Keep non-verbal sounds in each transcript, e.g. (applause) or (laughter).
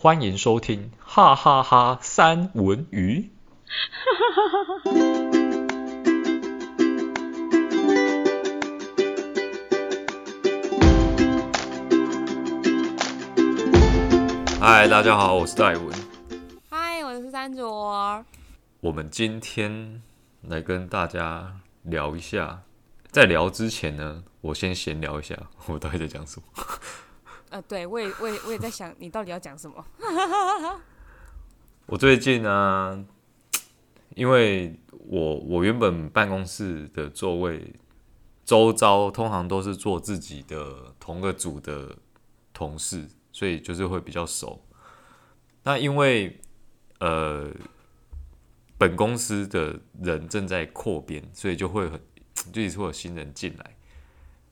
欢迎收听哈哈哈哈三文鱼。嗨，大家好，我是戴文。嗨，我是三卓。我们今天来跟大家聊一下，在聊之前呢，我先闲聊一下，我到底在讲什么？呃，对，我也，我也，我也在想，你到底要讲什么？(laughs) 我最近呢、因为我我原本办公室的座位周遭通常都是做自己的同个组的同事，所以就是会比较熟。那因为呃，本公司的人正在扩编，所以就会很就一直会有新人进来。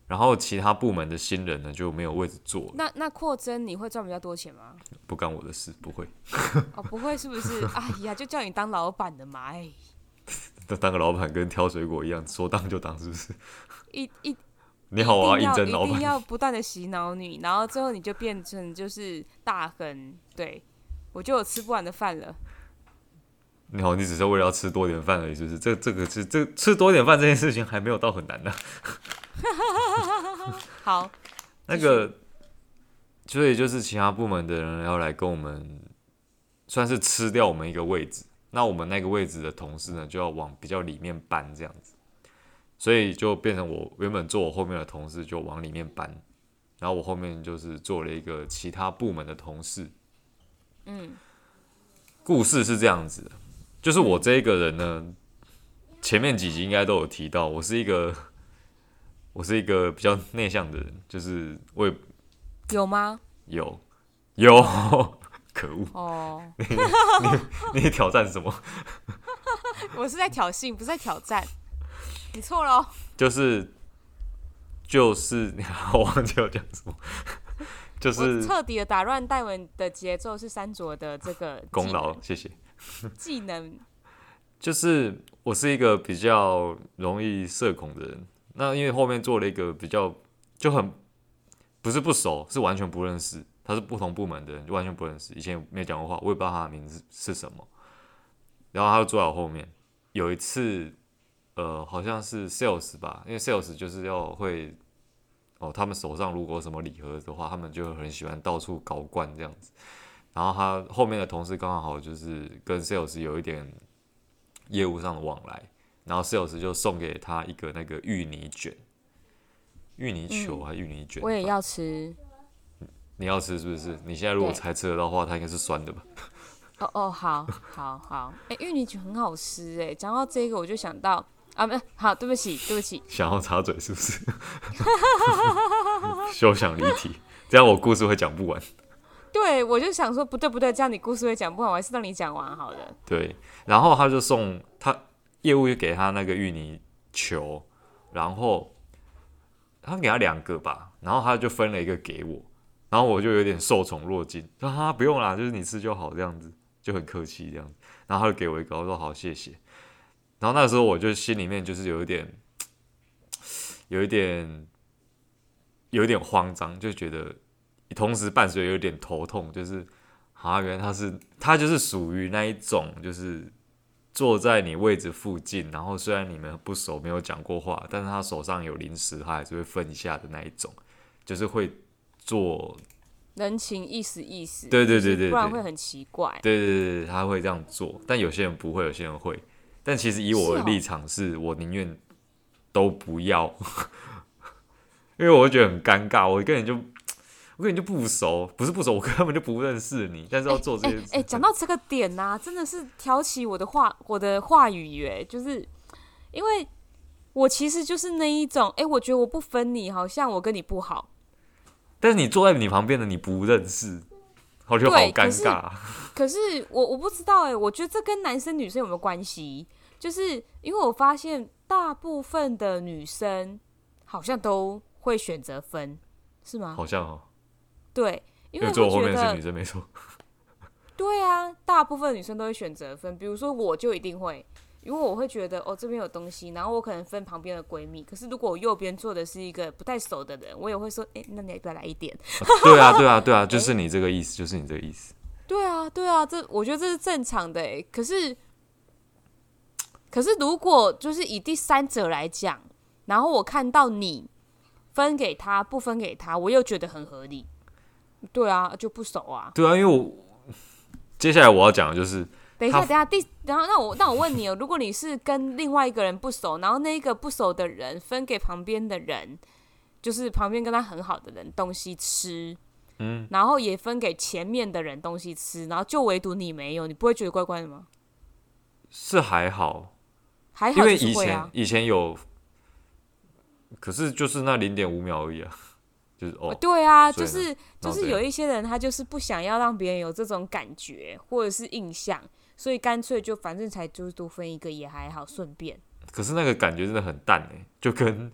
然后其他部门的新人呢，就没有位置坐。那那扩增你会赚比较多钱吗？不干我的事，不会。(laughs) 哦，不会是不是？哎呀，就叫你当老板的嘛，哎。(laughs) 当个老板跟挑水果一样，说当就当，是不是？一一 (laughs) 你好，我要应征老板。一定要不断的洗脑你，然后最后你就变成就是大亨。对，我就有吃不完的饭了。你好，你只是为了要吃多点饭而已，是不是？这这个是这吃多点饭这件事情还没有到很难的。(laughs) 好，那个，所以就是其他部门的人要来跟我们，算是吃掉我们一个位置。那我们那个位置的同事呢，就要往比较里面搬，这样子。所以就变成我原本坐我后面的同事就往里面搬，然后我后面就是做了一个其他部门的同事。嗯，故事是这样子的，就是我这一个人呢，前面几集应该都有提到，我是一个。我是一个比较内向的人，就是我也有吗？有，有，(laughs) 可恶！哦，(laughs) 你你你挑战什么？(laughs) 我是在挑衅，不是在挑战。你错了哦。就是就是，我忘记我讲什么。就是彻底的打乱戴文的节奏，是三卓的这个功劳，谢谢。技能就是我是一个比较容易社恐的人。那因为后面做了一个比较就很不是不熟，是完全不认识，他是不同部门的人，就完全不认识，以前没讲过话，我也不知道他的名字是什么。然后他就坐在我后面。有一次，呃，好像是 sales 吧，因为 sales 就是要会哦，他们手上如果什么礼盒的话，他们就很喜欢到处搞怪这样子。然后他后面的同事刚好就是跟 sales 有一点业务上的往来。然后 sales 就送给他一个那个芋泥卷，芋泥球还是芋泥卷？我也要吃。你要吃是不是？你现在如果才吃得到的话，它应该是酸的吧？(laughs) 哦哦，好，好，好。哎，芋泥卷很好吃哎。讲到这个，我就想到啊，没好，对不起，对不起。想要插嘴是不是？(laughs) 休想离题，这样我故事会讲不完。(laughs) 对，我就想说不对不对，这样你故事会讲不完，我还是让你讲完好了。对，然后他就送他。业务就给他那个芋泥球，然后他给他两个吧，然后他就分了一个给我，然后我就有点受宠若惊，说哈不用啦，就是你吃就好，这样子就很客气这样子，然后他就给我一个，我说好谢谢，然后那时候我就心里面就是有一点，有一点，有一点慌张，就觉得同时伴随有点头痛，就是啊，原来他是他就是属于那一种就是。坐在你位置附近，然后虽然你们不熟，没有讲过话，但是他手上有零食，他还是会分一下的那一种，就是会做人情意思意思。对对对对，对，不然会很奇怪。对对对对，他会这样做，但有些人不会，有些人会。但其实以我的立场是，是哦、我宁愿都不要，(laughs) 因为我会觉得很尴尬，我根本就。我跟你就不熟，不是不熟，我根本就不认识你，但是要做这些事。哎、欸，讲、欸欸、到这个点呐、啊，真的是挑起我的话，我的话语耶，就是因为我其实就是那一种，哎、欸，我觉得我不分你，好像我跟你不好。但是你坐在你旁边的你不认识，我觉得好尴尬。(laughs) 可是我我不知道哎，我觉得这跟男生女生有没有关系？就是因为我发现大部分的女生好像都会选择分，是吗？好像哦。对，因为，坐我后面是女生没错。(laughs) 对啊，大部分女生都会选择分，比如说我就一定会，因为我会觉得哦这边有东西，然后我可能分旁边的闺蜜。可是如果我右边坐的是一个不太熟的人，我也会说，哎，那你要不要来一点？对啊，对啊，对啊，(laughs) 就是你这个意思，就是你这个意思。对啊，对啊，这我觉得这是正常的哎。可是，可是如果就是以第三者来讲，然后我看到你分给他不分给他，我又觉得很合理。对啊，就不熟啊。对啊，因为我接下来我要讲的就是，等一下，等一下，第然后那我那我问你哦，如果你是跟另外一个人不熟，然后那一个不熟的人分给旁边的人，就是旁边跟他很好的人东西吃，嗯，然后也分给前面的人东西吃，然后就唯独你没有，你不会觉得怪怪的吗？是还好，还好，因为以前以前有，可是就是那零点五秒而已啊。就是哦，对啊，就是就是有一些人他就是不想要让别人有这种感觉或者是印象，所以干脆就反正才就是多分一个也还好，顺便。可是那个感觉真的很淡哎，就跟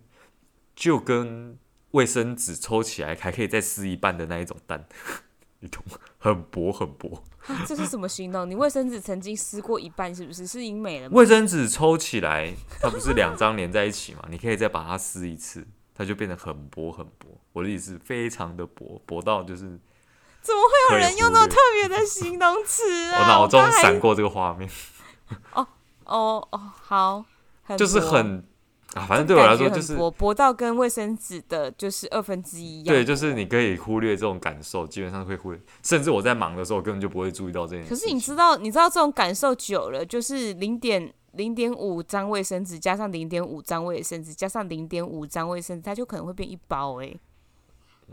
就跟卫生纸抽起来还可以再撕一半的那一种淡，(laughs) 你懂吗？很薄很薄。这是什么形容？你卫生纸曾经撕过一半是不是？是已经没了吗？卫生纸抽起来，它不是两张连在一起吗？你可以再把它撕一次。它就变得很薄很薄，我的意思非常的薄，薄到就是，怎么会有人用那么特别的形容词 (laughs) 啊？我脑中闪过这个画面。(laughs) 哦哦哦，好，就是很啊，反正对我来说就是薄，薄到跟卫生纸的就是二分之一一样。对，就是你可以忽略这种感受，基本上会忽略，甚至我在忙的时候根本就不会注意到这件事。可是你知道，你知道这种感受久了，就是零点。零点五张卫生纸加上零点五张卫生纸加上零点五张卫生纸，它就可能会变一包哎、欸。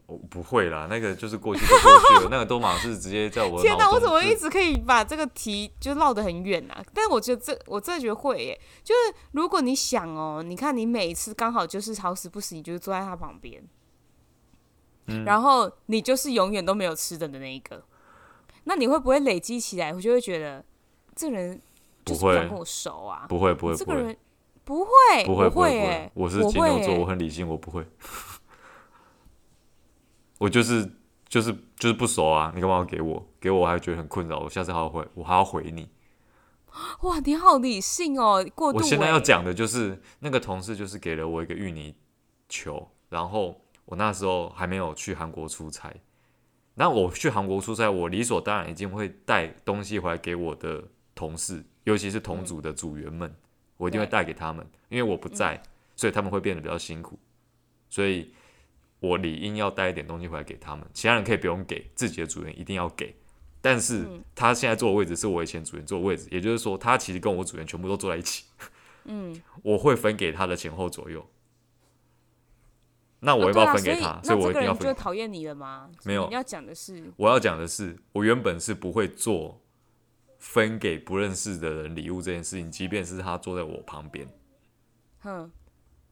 我不会啦，那个就是过去就过去了，(laughs) 那个都嘛是直接在我。天哪，我怎么一直可以把这个题就绕得很远呢、啊？但是我觉得这我真的觉得会耶、欸，就是如果你想哦、喔，你看你每一次刚好就是好死不死，你就是坐在他旁边，嗯，然后你就是永远都没有吃的的那一个，那你会不会累积起来？我就会觉得这人。不会跟我熟啊！不会不会，这个人不会不会不会，我是金牛座，我很理性，我不会。我就是就是就是不熟啊！你干嘛要给我？给我我还觉得很困扰，我下次还要回，我还要回你。哇，你好理性哦！过度。我现在要讲的就是那个同事，就是给了我一个芋泥球，然后我那时候还没有去韩国出差。那我去韩国出差，我理所当然一定会带东西回来给我的同事。尤其是同组的组员们，嗯、我一定会带给他们，因为我不在，嗯，所以他们会变得比较辛苦，所以我理应要带一点东西回来给他们。其他人可以不用给，自己的组员一定要给。但是他现在坐的位置是我以前组员坐的位置，也就是说，他其实跟我组员全部都坐在一起。嗯，(laughs) 我会分给他的前后左右。那我要不要分给他？哦，所以，所以我一定要分。讨厌你了吗？没有，你要讲的是，我要讲的是，我原本是不会做。分给不认识的人礼物这件事情，即便是他坐在我旁边，哼，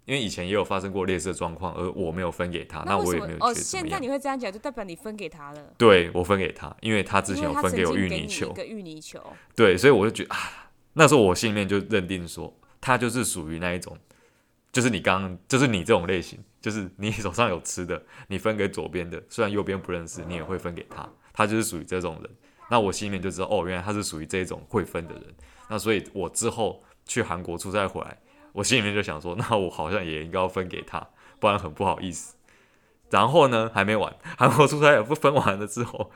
因为以前也有发生过类似的状况，而我没有分给他，那，那我也没有。哦，现在你会这样讲，就代表你分给他了。对，我分给他，因为他之前有分给我芋泥球，一个芋泥球。对，所以我就觉得啊，那时候我心里面就认定说，他就是属于那一种，就是你刚刚，就是你这种类型，就是你手上有吃的，你分给左边的，虽然右边不认识，你也会分给他，他就是属于这种人。那我心里面就知道，哦，原来他是属于这种会分的人。那所以，我之后去韩国出差回来，我心里面就想说，那我好像也应该要分给他，不然很不好意思。然后呢，还没完，韩国出差也不分完了之后，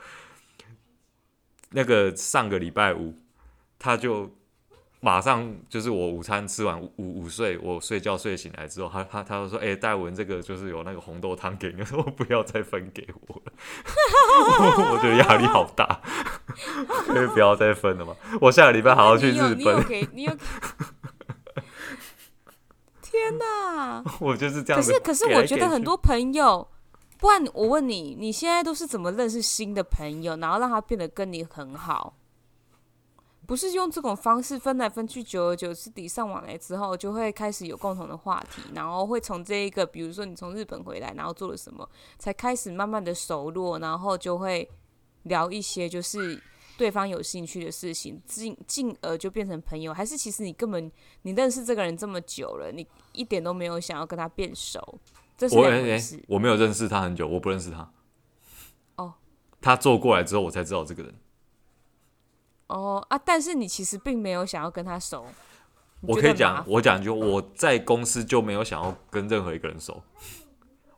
那个上个礼拜五，他就。马上就是我午餐吃完午午睡，我睡觉睡醒来之后，他他他就说：“哎、戴文，这个就是有那个红豆汤给你，说不要再分给我了。(laughs) ”我觉得压力好大，(laughs) 可以不要再分了吗？我下个礼拜还要去日本。天哪！(laughs) 我就是这样。可是可是，我觉得很多朋友，不然我问你，你现在都是怎么认识新的朋友，然后让他变得跟你很好？不是用这种方式分来分去，久而久之礼尚往来之后，就会开始有共同的话题，然后会从这一个，比如说你从日本回来，然后做了什么，才开始慢慢的熟络，然后就会聊一些就是对方有兴趣的事情，进进而就变成朋友。还是其实你根本你认识这个人这么久了，你一点都没有想要跟他变熟，这是两回事。我，我没有认识他很久，我不认识他。哦，他坐过来之后，我才知道这个人。哦啊！但是你其实并没有想要跟他熟。我可以讲，我讲就我在公司就没有想要跟任何一个人熟。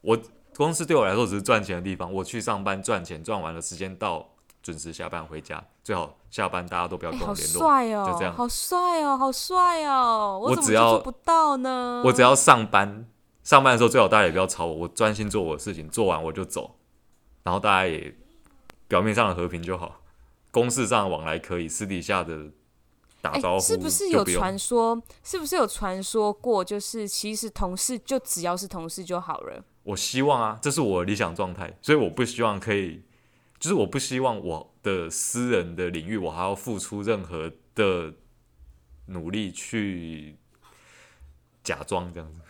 我公司对我来说只是赚钱的地方。我去上班赚钱，赚完了时间到准时下班回家，最好下班大家都不要跟我联络，欸哦、就这样。好帅哦，好帅哦！我只要做不到呢？我只要上班，上班的时候最好大家也不要吵我，我专心做我的事情，做完我就走，然后大家也表面上的和平就好，公事上的往来可以，私底下的打招呼、欸、是不是有传说？是不是有传说过？就是其实同事就只要是同事就好了。我希望啊，这是我的理想状态，所以我不希望可以，就是我不希望我的私人的领域，我还要付出任何的努力去假装这样子。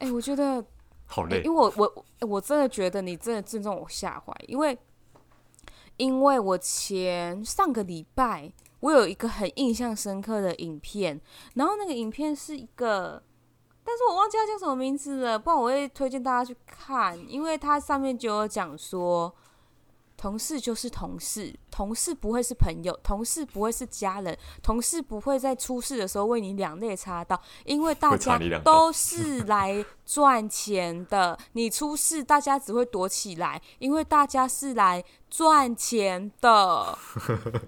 哎、欸，我觉得好累，因为我我我真的觉得你真的正中我下怀，因为因为我前上个礼拜我有一个很印象深刻的影片，然后那个影片是一个。但是我忘记它叫什么名字了，不然我会推荐大家去看，因为它上面就有讲说，同事就是同事，同事不会是朋友，同事不会是家人，同事不会在出事的时候为你两肋插刀，因为大家都是来赚钱的，你出事大家只会躲起来，因为大家是来赚钱的，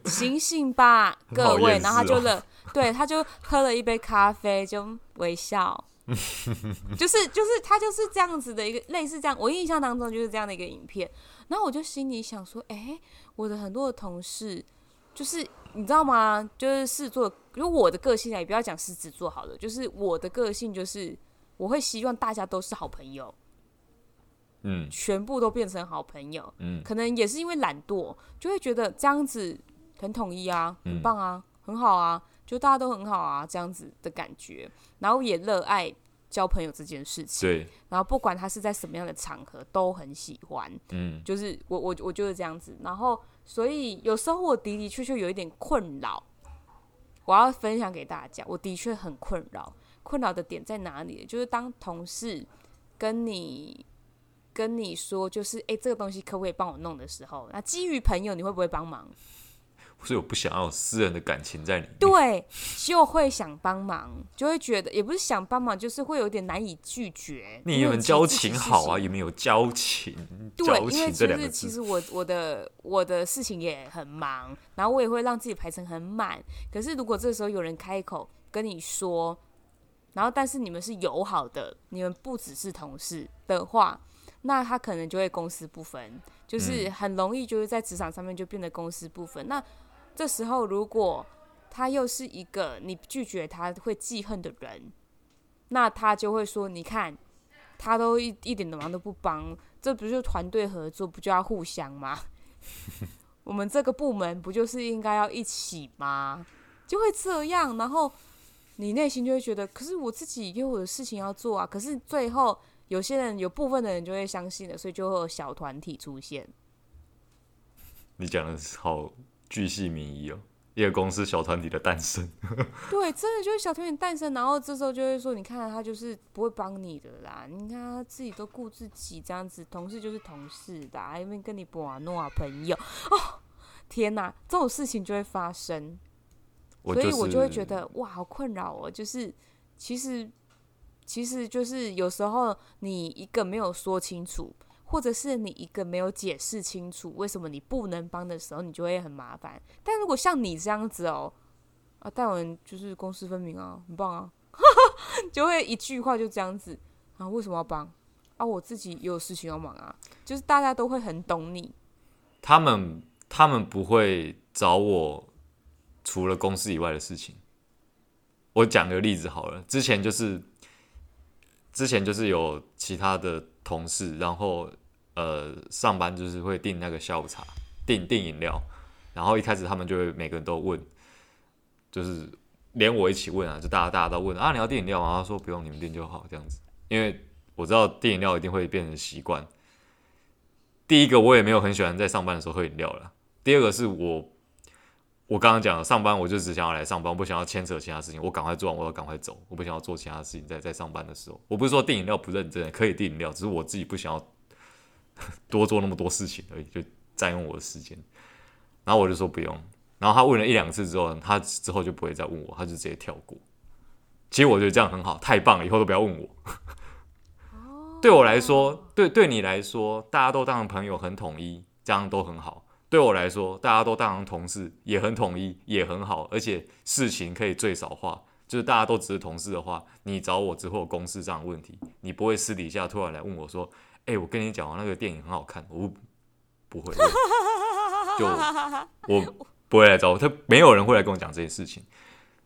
醒醒吧，各位，然后他就了，对，他就喝了一杯咖啡，就微笑。(laughs) 就是就是他就是这样子的一个类似这样，我印象当中就是这样的一个影片，然后我就心里想说，哎、欸，我的很多的同事，就是你知道吗？就是狮子座，如果我的个性啊，也不要讲狮子座好了，就是我的个性就是我会希望大家都是好朋友，嗯，全部都变成好朋友，嗯，可能也是因为懒惰，就会觉得这样子很统一啊，很棒啊，很好啊。就大家都很好啊，这样子的感觉，然后也热爱交朋友这件事情。对，然后不管他是在什么样的场合，都很喜欢。嗯，就是我我我就是这样子。然后，所以有时候我的的确确有一点困扰，我要分享给大家。我的确很困扰，困扰的点在哪里？就是当同事跟你跟你说，就是哎、欸，这个东西可不可以帮我弄的时候，那基于朋友，你会不会帮忙？所以我不想要有私人的感情在里面，对，就会想帮忙，就会觉得也不是想帮忙，就是会有点难以拒绝。你们交情好啊，有没有交情？对，因为就是其实我我的我的事情也很忙，然后我也会让自己排成很满。可是如果这时候有人开口跟你说，然后但是你们是友好的，你们不只是同事的话，那他可能就会公私不分，就是很容易就是在职场上面就变得公私不分。那这时候，如果他又是一个你拒绝他会记恨的人，那他就会说：“你看，他都一一点的忙都不帮，这不就团队合作，不就要互相吗？(laughs) 我们这个部门不就是应该要一起吗？就会这样，然后你内心就会觉得，可是我自己也有我的事情要做啊。可是最后，有些人有部分的人就会相信了，所以就会有小团体出现。你讲的是好。巨细靡遗哦，一个公司小团体的诞生。(laughs) 对，真的就是小团体诞生，然后这时候就会说，你看他就是不会帮你的啦，你看他自己都顾自己这样子，同事就是同事的，还没跟你玩弄啊朋友 (laughs) 哦，天哪，这种事情就会发生，所以我就会觉得哇，好困扰哦，就是其实其实就是有时候你一个没有说清楚。或者是你一个没有解释清楚为什么你不能帮的时候，你就会很麻烦。但如果像你这样子哦，啊，戴文就是公私分明啊，很棒啊，(laughs) 就会一句话就这样子啊，为什么要帮啊？我自己也有事情要忙啊，就是大家都会很懂你。他们他们不会找我除了公司以外的事情。我讲个例子好了，之前就是之前就是有其他的同事，然后。呃，上班就是会订那个下午茶，订订饮料，然后一开始他们就会每个人都问，就是连我一起问啊，就大家大家都问啊，你要订饮料吗？他说不用，你们订就好这样子，因为我知道订饮料一定会变成习惯。第一个我也没有很喜欢在上班的时候喝饮料了，第二个是我我刚刚讲了，上班我就只想要来上班，我不想要牵扯其他事情，我赶快做完我要赶快走，我不想要做其他事情在在上班的时候，我不是说订饮料不认真，可以订饮料，只是我自己不想要。(laughs) 多做那么多事情而已，就占用我的时间。然后我就说不用。然后他问了一两次之后，他之后就不会再问我，他就直接跳过。其实我觉得这样很好，太棒了，以后都不要问我。(laughs) 对我来说，对对你来说，大家都当朋友，很统一，这样都很好。对我来说，大家都当成同事，也很统一，也很好，而且事情可以最少化。就是大家都只是同事的话，你找我之后公司这样的问题，你不会私底下突然来问我说：“哎、欸，我跟你讲，那个电影很好看。”我不会，(laughs) 就我不会来找我，他没有人会来跟我讲这件事情。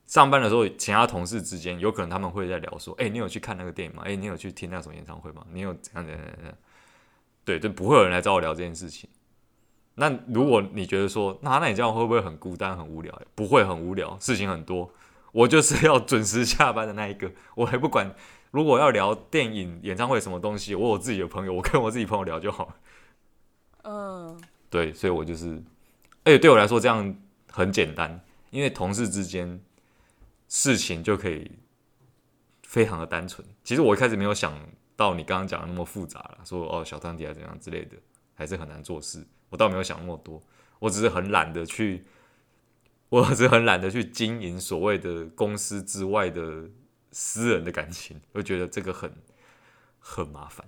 上班的时候，其他同事之间有可能他们会在聊说：“哎、欸，你有去看那个电影吗？哎、欸，你有去听那种演唱会吗？你有怎样怎样怎样？”对，就不会有人来找我聊这件事情。那如果你觉得说，那那你这样会不会很孤单、很无聊？不会很无聊，事情很多。我就是要准时下班的那一个，我还不管。如果要聊电影、演唱会什么东西，我有自己的朋友，我跟我自己朋友聊就好。嗯，对，所以我就是，而且对我来说这样很简单，因为同事之间事情就可以非常的单纯。其实我一开始没有想到你刚刚讲的那么复杂了，说哦小团体啊怎样之类的，还是很难做事。我倒没有想那么多，我只是很懒得去，我只是很懒得去经营所谓的公司之外的私人的感情，我觉得这个很很麻烦，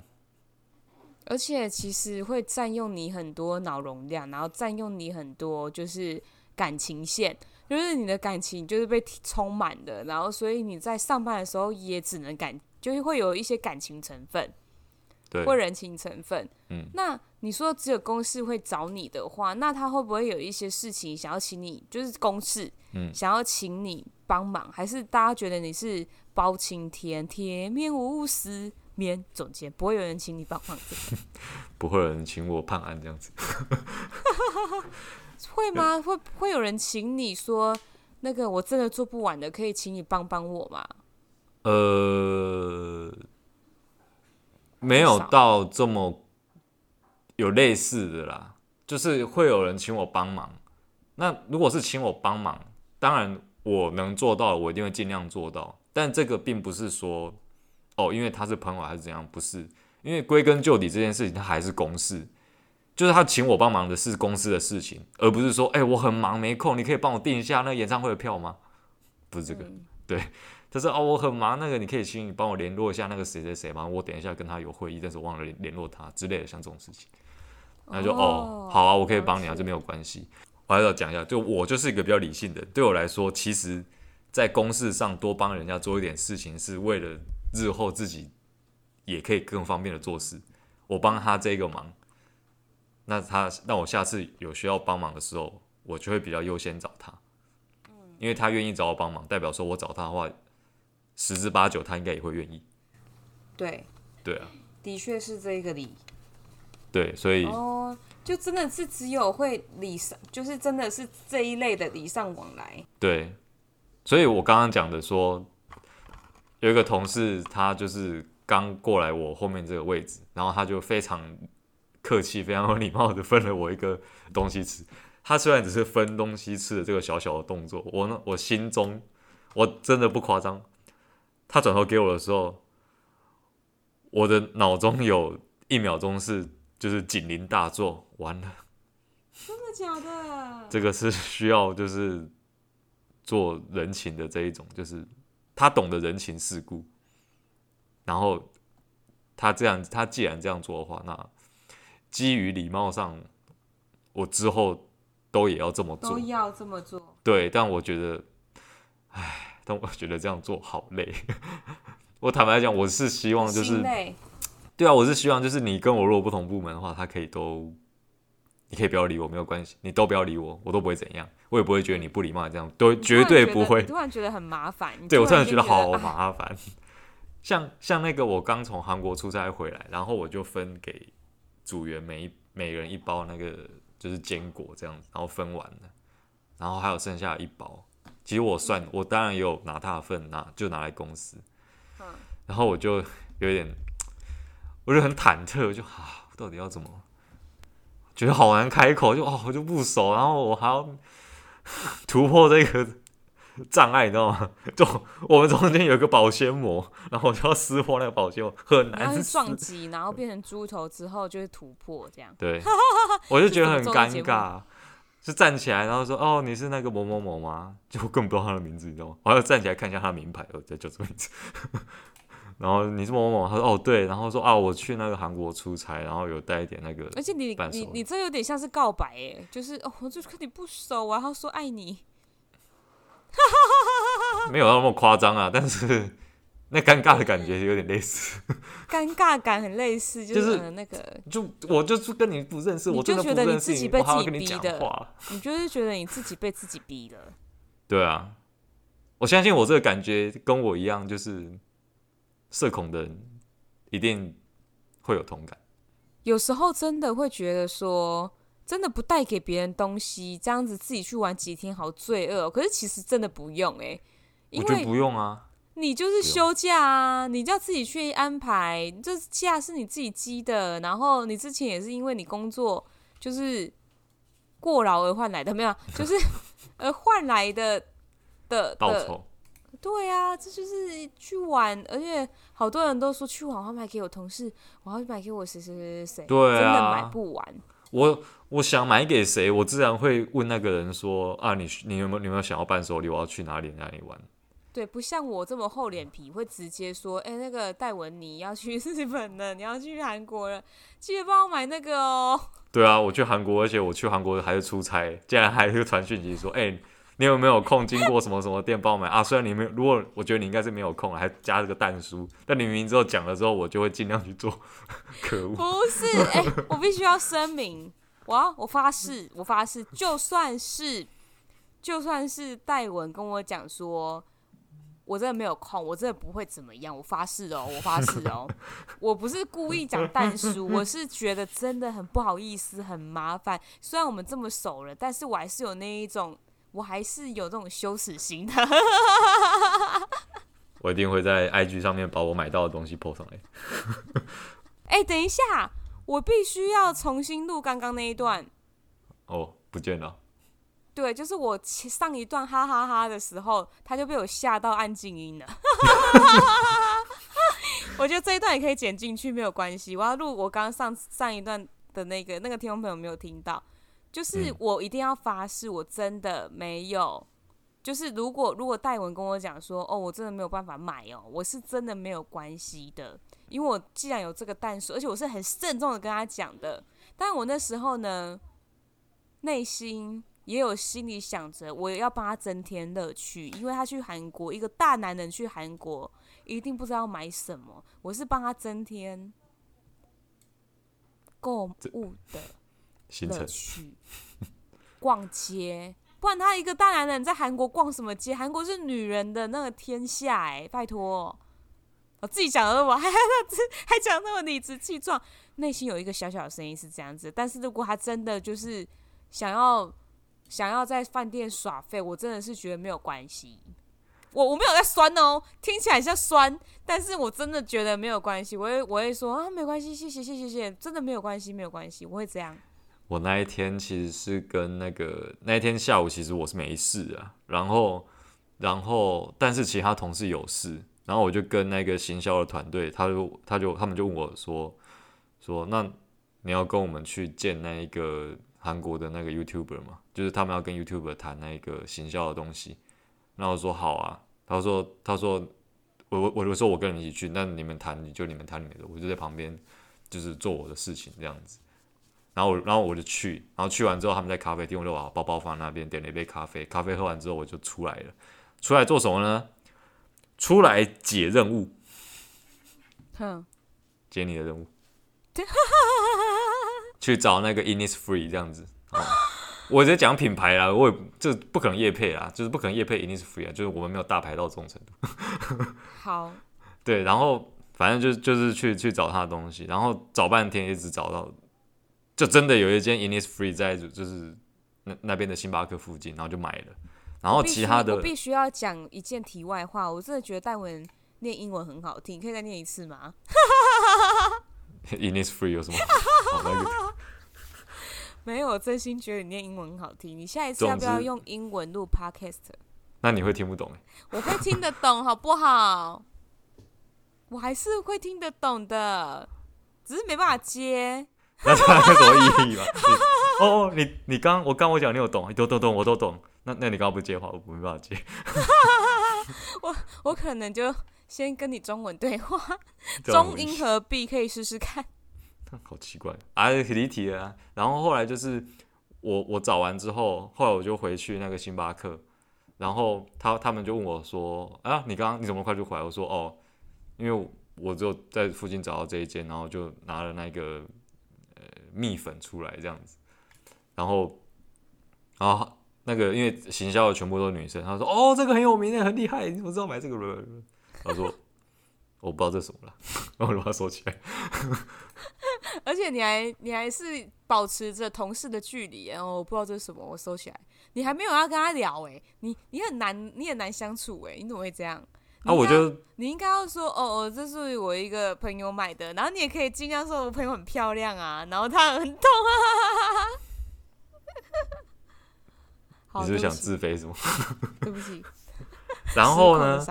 而且其实会占用你很多脑容量，然后占用你很多就是感情线，就是你的感情就是被充满的，然后所以你在上班的时候也只能感，就是会有一些感情成分。或人情成分，嗯，那你说只有公事会找你的话，那他会不会有一些事情想要请你，就是公事，嗯，想要请你帮忙，还是大家觉得你是包青天，铁面无私面总监，不会有人请你帮忙的？(laughs) 不会有人请我判案这样子？(laughs) 会吗？会会有人请你说那个我真的做不完的，可以请你帮帮我吗？呃。没有到这么有类似的啦，就是会有人请我帮忙。那如果是请我帮忙，当然我能做到，我一定会尽量做到。但这个并不是说哦，因为他是朋友还是怎样，不是。因为归根究底，这件事情他还是公事，就是他请我帮忙的是公司的事情，而不是说，哎，我很忙没空，你可以帮我订一下那个演唱会的票吗？不是这个，嗯、对。他说：“哦，我很忙，那个你可以请你帮我联络一下那个谁谁谁吗？我等一下跟他有会议，但是我忘了联络他之类的，像这种事情。”他就：“哦，好啊，我可以帮你啊，这没有关系。”我还要讲一下，就我就是一个比较理性的，对我来说，其实，在公事上多帮人家做一点事情，是为了日后自己也可以更方便的做事。我帮他这个忙，那他那我下次有需要帮忙的时候，我就会比较优先找他，因为他愿意找我帮忙，代表说我找他的话。十之八九，他应该也会愿意。对，对啊，的确是这个理。对，所以哦，就真的是只有会礼尚，就是真的是这一类的礼尚往来。对，所以我刚刚讲的说，有一个同事，他就是刚过来我后面这个位置，然后他就非常客气、非常有礼貌的分了我一个东西吃。他虽然只是分东西吃的这个小小的动作，我呢，我心中我真的不夸张。他转头给我的时候，我的脑中有一秒钟是就是警铃大作，完了，真的假的？(laughs) 这个是需要就是做人情的这一种，就是他懂得人情世故，然后他这样，他既然这样做的话，那基于礼貌上，我之后都也要这么做，都要这么做。对，但我觉得，唉。但我觉得这样做好累。(laughs) 我坦白讲，我是希望就是，对啊，我是希望就是你跟我如果不同部门的话，他可以都，你可以不要理我，没有关系，你都不要理我，我都不会怎样，我也不会觉得你不礼貌，这样都绝对不会。突然觉得很麻烦，(laughs) 对，我突然觉得好麻烦。像像那个我刚从韩国出差回来，然后我就分给组员每一每人一包那个就是坚果这样子，然后分完了，然后还有剩下一包。其实我算，我当然也有拿他的份拿，就拿来公司。嗯然后我就有点，我就很忐忑，就啊，到底要怎么？觉得好难开口，就哦，我就不熟，然后我还要突破这个障碍，你知道吗？(laughs) 就我们中间有一个保鲜膜，然后我就要撕破那个保鲜膜，很难撕。然后撞击，然后变成猪头之后就会突破这样。对，我就觉得很尴尬。就站起来，然后说：“哦，你是那个某某某吗？” (laughs) 就更不知道他的名字，你知道吗？我要站起来看一下他的名牌，哦，再叫这个名字。然后你是某某某，他说哦对，然后说啊我去那个韩国出差，然后有带一点那个，而且你你你这有点像是告白哎，就是哦我就跟你不熟，然后说爱你，(laughs) 没有那么夸张啊，但是那尴尬的感觉有点类似，尴尬感很类似，就是那个就我就是跟你不认识，我就觉得你自己被自己逼的，你就是觉得你自己被自己逼的，对啊，我相信我这个感觉跟我一样，就是。社恐的人一定会有同感。有时候真的会觉得说，真的不带给别人东西，这样子自己去玩几天好罪恶。可是其实真的不用哎，我觉得不用啊。你就是休假啊，你就要自己去安排。这假是你自己积的，然后你之前也是因为你工作就是过劳而换来的，没有，就是 (laughs) 而换来的的的。对啊，这就是去玩，而且好多人都说去玩，我要买给我同事，我要买给我谁谁谁谁，对啊，真的买不完。我我想买给谁，我自然会问那个人说啊，你你有没有你有没有想要伴手礼？我要去哪里哪里玩？对，不像我这么厚脸皮，会直接说，哎，那个戴文你要去日本了，你要去韩国了，记得帮我买那个哦。对啊，我去韩国，而且我去韩国还是出差，竟然还是传讯息说，哎。你有没有空经过什么什么店帮我买啊？虽然你没有，如果我觉得你应该是没有空，还加这个蛋书，但你明明之后讲了之后，我就会尽量去做。可恶！不是，哎、欸，我必须要声明，我要我发誓，我发誓，就算是就算是戴文跟我讲说，我真的没有空，我真的不会怎么样，我发誓哦，我发誓哦，(laughs) 我不是故意讲蛋书，我是觉得真的很不好意思，很麻烦。虽然我们这么熟了，但是我还是有那一种。我还是有这种羞耻心的。(laughs) 我一定会在 IG 上面把我买到的东西 po 上来。(laughs) 哎、欸，等一下，我必须要重新录刚刚那一段。哦，不见了。对，就是我上一段哈哈哈的时候，他就被我吓到按静音了。(laughs) 我觉得这一段也可以剪进去，没有关系。我要录我刚刚上上一段的那个，那个听众朋友没有听到。就是我一定要发誓，我真的没有。就是如果如果戴文跟我讲说，哦，我真的没有办法买哦，我是真的没有关系的，因为我既然有这个蛋书，而且我是很慎重的跟他讲的。但我那时候呢，内心也有心里想着，我要帮他增添乐趣，因为他去韩国，一个大男人去韩国，一定不知道买什么。我是帮他增添购物的。乐趣，逛街，不然他一个大男人在韩国逛什么街？韩国是女人的那个天下，哎，拜托，我自己讲的，我还还还讲那么理直气壮，内心有一个小小的声音是这样子。但是如果他真的就是想要想要在饭店耍废，我真的是觉得没有关系。我我没有在酸哦，听起来像酸，但是我真的觉得没有关系。我会我会说啊，没关系，谢谢谢谢谢，真的没有关系没有关系，我会这样。我那一天其实是跟那个那一天下午，其实我是没事啊，然后，然后，但是其他同事有事，然后我就跟那个行销的团队，他就他就他们就问我说，说那你要跟我们去见那一个韩国的那个 YouTuber 吗？就是他们要跟 YouTuber 谈那个行销的东西，然后我说好啊，他说他说我我我就说我跟你一起去，那你们谈你就你们谈你们的，我就在旁边就是做我的事情这样子。然后我，然后我就去，然后去完之后，他们在咖啡厅，我就把包包放那边，点了一杯咖啡。咖啡喝完之后，我就出来了。出来做什么呢？出来解任务。哼，解你的任务。(laughs) (laughs) 去找那个 Innisfree 这样子。哦、我直接讲品牌啦，我也这不可能夜配啊，就是不可能夜配 Innisfree 啊，就是我们没有大牌到这种程度。(laughs) 好。对，然后反正就就是去去找他的东西，然后找半天一直找到。就真的有一间 Innisfree 在就是那那边的星巴克附近，然后就买了。然后其他的我必须要讲一件题外话，我真的觉得戴文念英文很好听，可以再念一次吗？(laughs) Innisfree 有什么好那个？(laughs) 没有，我真心觉得你念英文很好听。你下一次要不要用英文录 Podcast？那你会听不懂哎？我会听得懂，好不好？我还是会听得懂的，只是没办法接。那是什么意义嘛？哦哦，你你刚我刚我讲你有懂，都都懂，我都懂。那那你刚刚不接话，我没办法接。(laughs) 我我可能就先跟你中文对话，中英合璧可以试试看。好奇怪啊，离题了啊。然后后来就是我我找完之后，后来我就回去那个星巴克，然后他他们就问我说：“啊，你刚刚你怎么快就回来？”我说：“哦，因为我就在附近找到这一间，然后就拿了那个呃蜜粉出来这样子。”然后，然后那个因为行销的全部都是女生，她说：“哦，这个很有名的，很厉害，你怎么知道买这个了？”他说。我不知道这是什么了，然后我把它收起来。而且你还你还是保持着同事的距离，然后我不知道这是什么，我收起来。你还没有要跟他聊哎，你你很难你很难相处哎，你怎么会这样？啊，我就你应该要说哦哦，这是我一个朋友买的，然后你也可以尽量说我朋友很漂亮啊，然后他很痛啊。你是不是想自卑是吗？对不起。(laughs) 然后呢？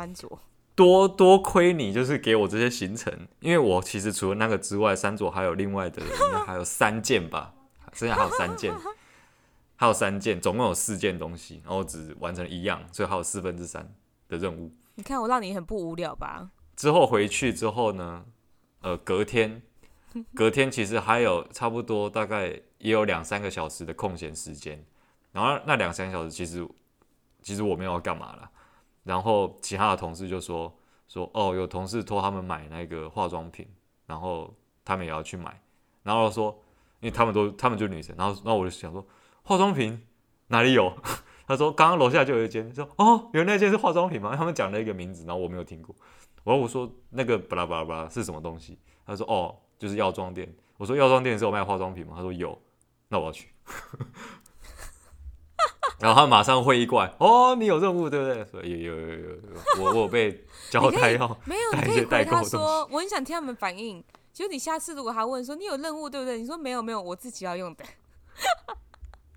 多多亏你，就是给我这些行程，因为我其实除了那个之外，三组还有另外的，应该还有三件吧，(laughs) 剩下还有三件，还有三件，总共有四件东西，然后只完成一样，所以还有四分之三的任务。你看我让你很不无聊吧？之后回去之后呢，呃，隔天，(laughs) 隔天其实还有差不多大概也有两三个小时的空闲时间，然后那两三个小时其实其实我没有要干嘛了。然后其他的同事就说说哦，有同事托他们买那个化妆品，然后他们也要去买，然后说，因为他们都他们就女生，然后然后我就想说化妆品哪里有？他说刚刚楼下就有一间，说哦，原来那间是化妆品吗？(laughs) 他们讲了一个名字，然后我没有听过。然后我说那个巴拉巴拉巴拉是什么东西？他说哦，就是药妆店。我说药妆店是有卖化妆品吗？他说有，那我要去。(laughs) 然后他马上会议过来，哦，你有任务对不对？所以有有有有，我我有被 (laughs) 交代要没有，你可以回他说，我很想听他们反应。就你下次如果他问说你有任务对不对？你说没有没有，我自己要用的。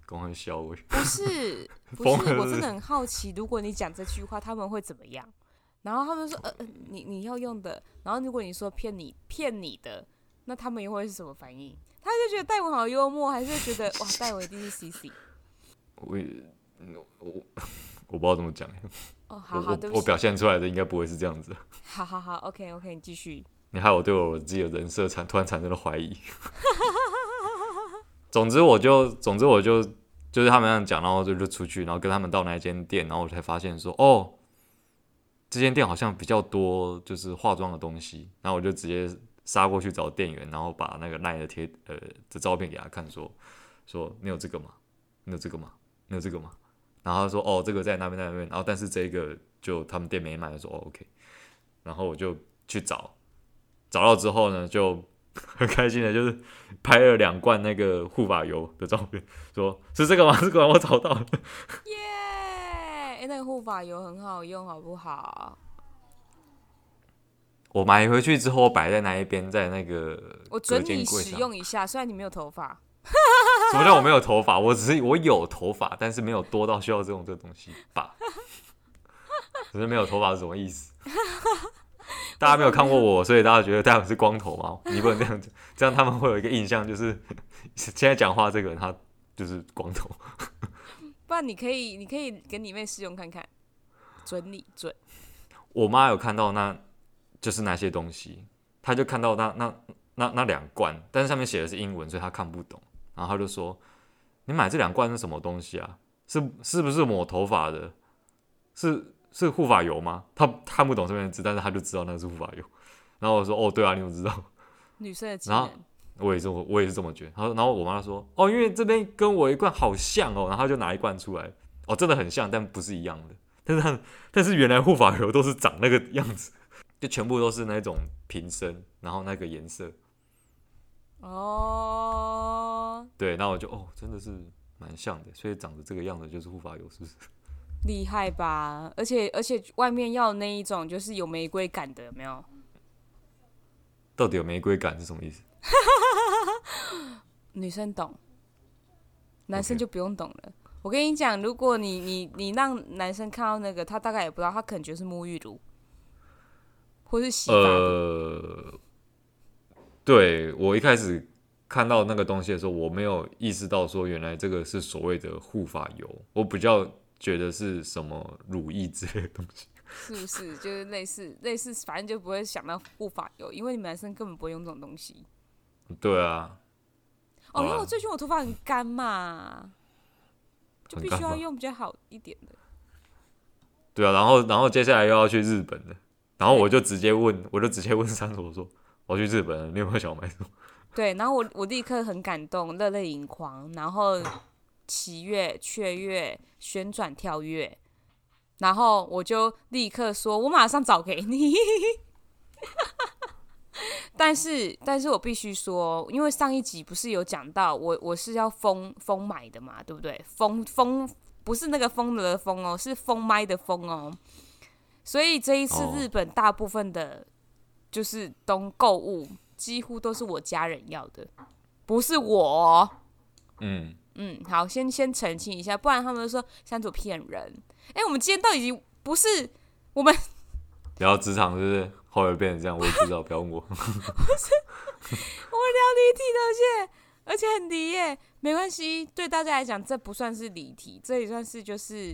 公很小我不是不是，(laughs) 我真的很好奇，如果你讲这句话，他们会怎么样？然后他们说呃呃，你你要用的。然后如果你说骗你骗你的，那他们又会是什么反应？他就觉得戴文好幽默，还是觉得哇，戴文一定是 CC。我我我不知道怎么讲。哦，好好，我我表现出来的应该不会是这样子。(laughs) 好好好，OK OK，你继续。你害我对我自己的人设产突然产生了怀疑。(laughs) 总之我就总之我就就是他们这样讲，然后就就出去，然后跟他们到那间店，然后我才发现说哦，这间店好像比较多就是化妆的东西，然后我就直接杀过去找店员，然后把那个赖的贴呃的照片给他看，说说你有这个吗？你有这个吗？你有这个吗？然后他说：“哦，这个在那边，那边。”然后但是这个就他们店没卖。说：“哦，OK。”然后我就去找，找到之后呢，就很开心的，就是拍了两罐那个护发油的照片，说是这个吗？这个？我找到了。耶！那个护发油很好用，好不好？(laughs) 我买回去之后摆在那一边，在那个我准你使用一下，虽然你没有头发。什么叫我没有头发？我只是我有头发，但是没有多到需要这种这个东西吧。(laughs) 只是没有头发是什么意思？大家没有看过我，所以大家觉得大家是光头吗？你不能这样子，这样他们会有一个印象，就是现在讲话这个人他就是光头。(laughs) 不然你可以，你可以给你妹试用看看，准你准。我妈有看到那，就是那些东西，她就看到那那那那两罐，但是上面写的是英文，所以她看不懂。然后她就说：“你买这两罐是什么东西啊？是是不是抹头发的？是是护发油吗？”他看不懂这边字，但是他就知道那是护发油。(laughs) 然后我说：“哦，对啊，你怎么知道？” (laughs) 女生的。然后我也是我我也是这么觉得。然后然后我妈说：“哦，因为这边跟我一罐好像哦。”然后他就拿一罐出来，哦，真的很像，但不是一样的。但是他但是原来护发油都是长那个样子，就全部都是那种瓶身，然后那个颜色。哦，对，那我就哦，真的是蛮像的，所以长得这个样子就是护发油，是不是？厉害吧？而且而且外面要那一种就是有玫瑰感的，有没有？到底有玫瑰感是什么意思？(laughs) 女生懂，男生就不用懂了。我跟你讲，如果你你你让男生看到那个，他大概也不知道，他可能觉得是沐浴露，或是洗发。呃对，我一开始看到那个东西的时候，我没有意识到说原来这个是所谓的护发油，我比较觉得是什么乳液之类的东西。是不是？(laughs) 就是类似类似，反正就不会想到护发油，因为你们男生根本不会用这种东西。对啊。哦，因为我最近我头发很干嘛，就必须要用比较好一点的。对啊，然后然后接下来又要去日本了，然后我就直接问，我就直接问山卓说：“我要去日本了，你有没有想买什么？”对，然后我我立刻很感动，热泪盈眶，然后喜悦、雀跃、旋转、跳跃，然后我就立刻说：“我马上找给你。(laughs) ”但是，但是我必须说，因为上一集不是有讲到我我是要封封买的嘛，对不对？封封不是那个疯了的疯哦，是封麦的封哦。所以这一次日本大部分的，就是东购物。几乎都是我家人要的，不是我。嗯嗯，好，先先澄清一下，不然他们说三组骗人。哎、欸，我们今天到已经不是我们聊职场，是不是？后来变成这样，我也不知道，不要问我。(laughs) 不是，我们聊离题了，谢，而且很离耶，没关系，对大家来讲，这不算是离题，这也算是就是，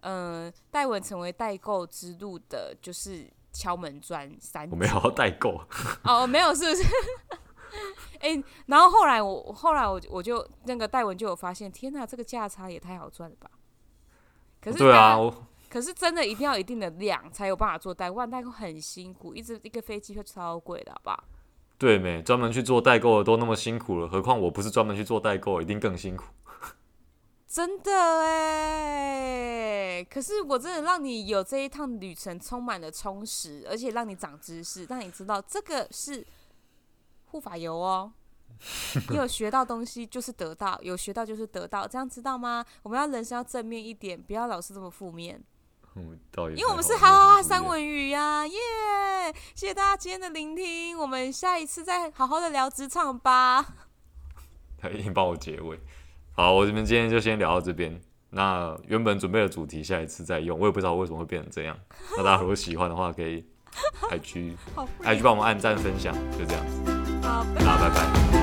嗯、呃，戴文成为代购之路的，就是。敲门砖三，我没有要代购 (laughs) 哦，没有是不是？哎、欸，然后后来我后来我我就那个戴文就有发现，天哪，这个价差也太好赚了吧！可是对啊，可是真的一定要一定的量才有办法做代购，代购很辛苦，一直一个飞机会超贵的，好不好？对没，专门去做代购的都那么辛苦了，何况我不是专门去做代购，一定更辛苦。(laughs) 真的哎，可是我真的让你有这一趟旅程充满了充实，而且让你长知识，让你知道这个是护发油哦。(laughs) 你有学到东西就是得到，有学到就是得到，这样知道吗？我们要人生要正面一点，不要老是这么负面。嗯，因为我们是哈哈哈三文鱼呀、啊，耶！谢谢大家今天的聆听，我们下一次再好好的聊职场吧。他已经帮我结尾。好，我这边今天就先聊到这边。那原本准备的主题，下一次再用。我也不知道为什么会变成这样。那大家如果喜欢的话，可以 IG (laughs) IG 帮我们按赞分享，就这样子。好，那拜拜。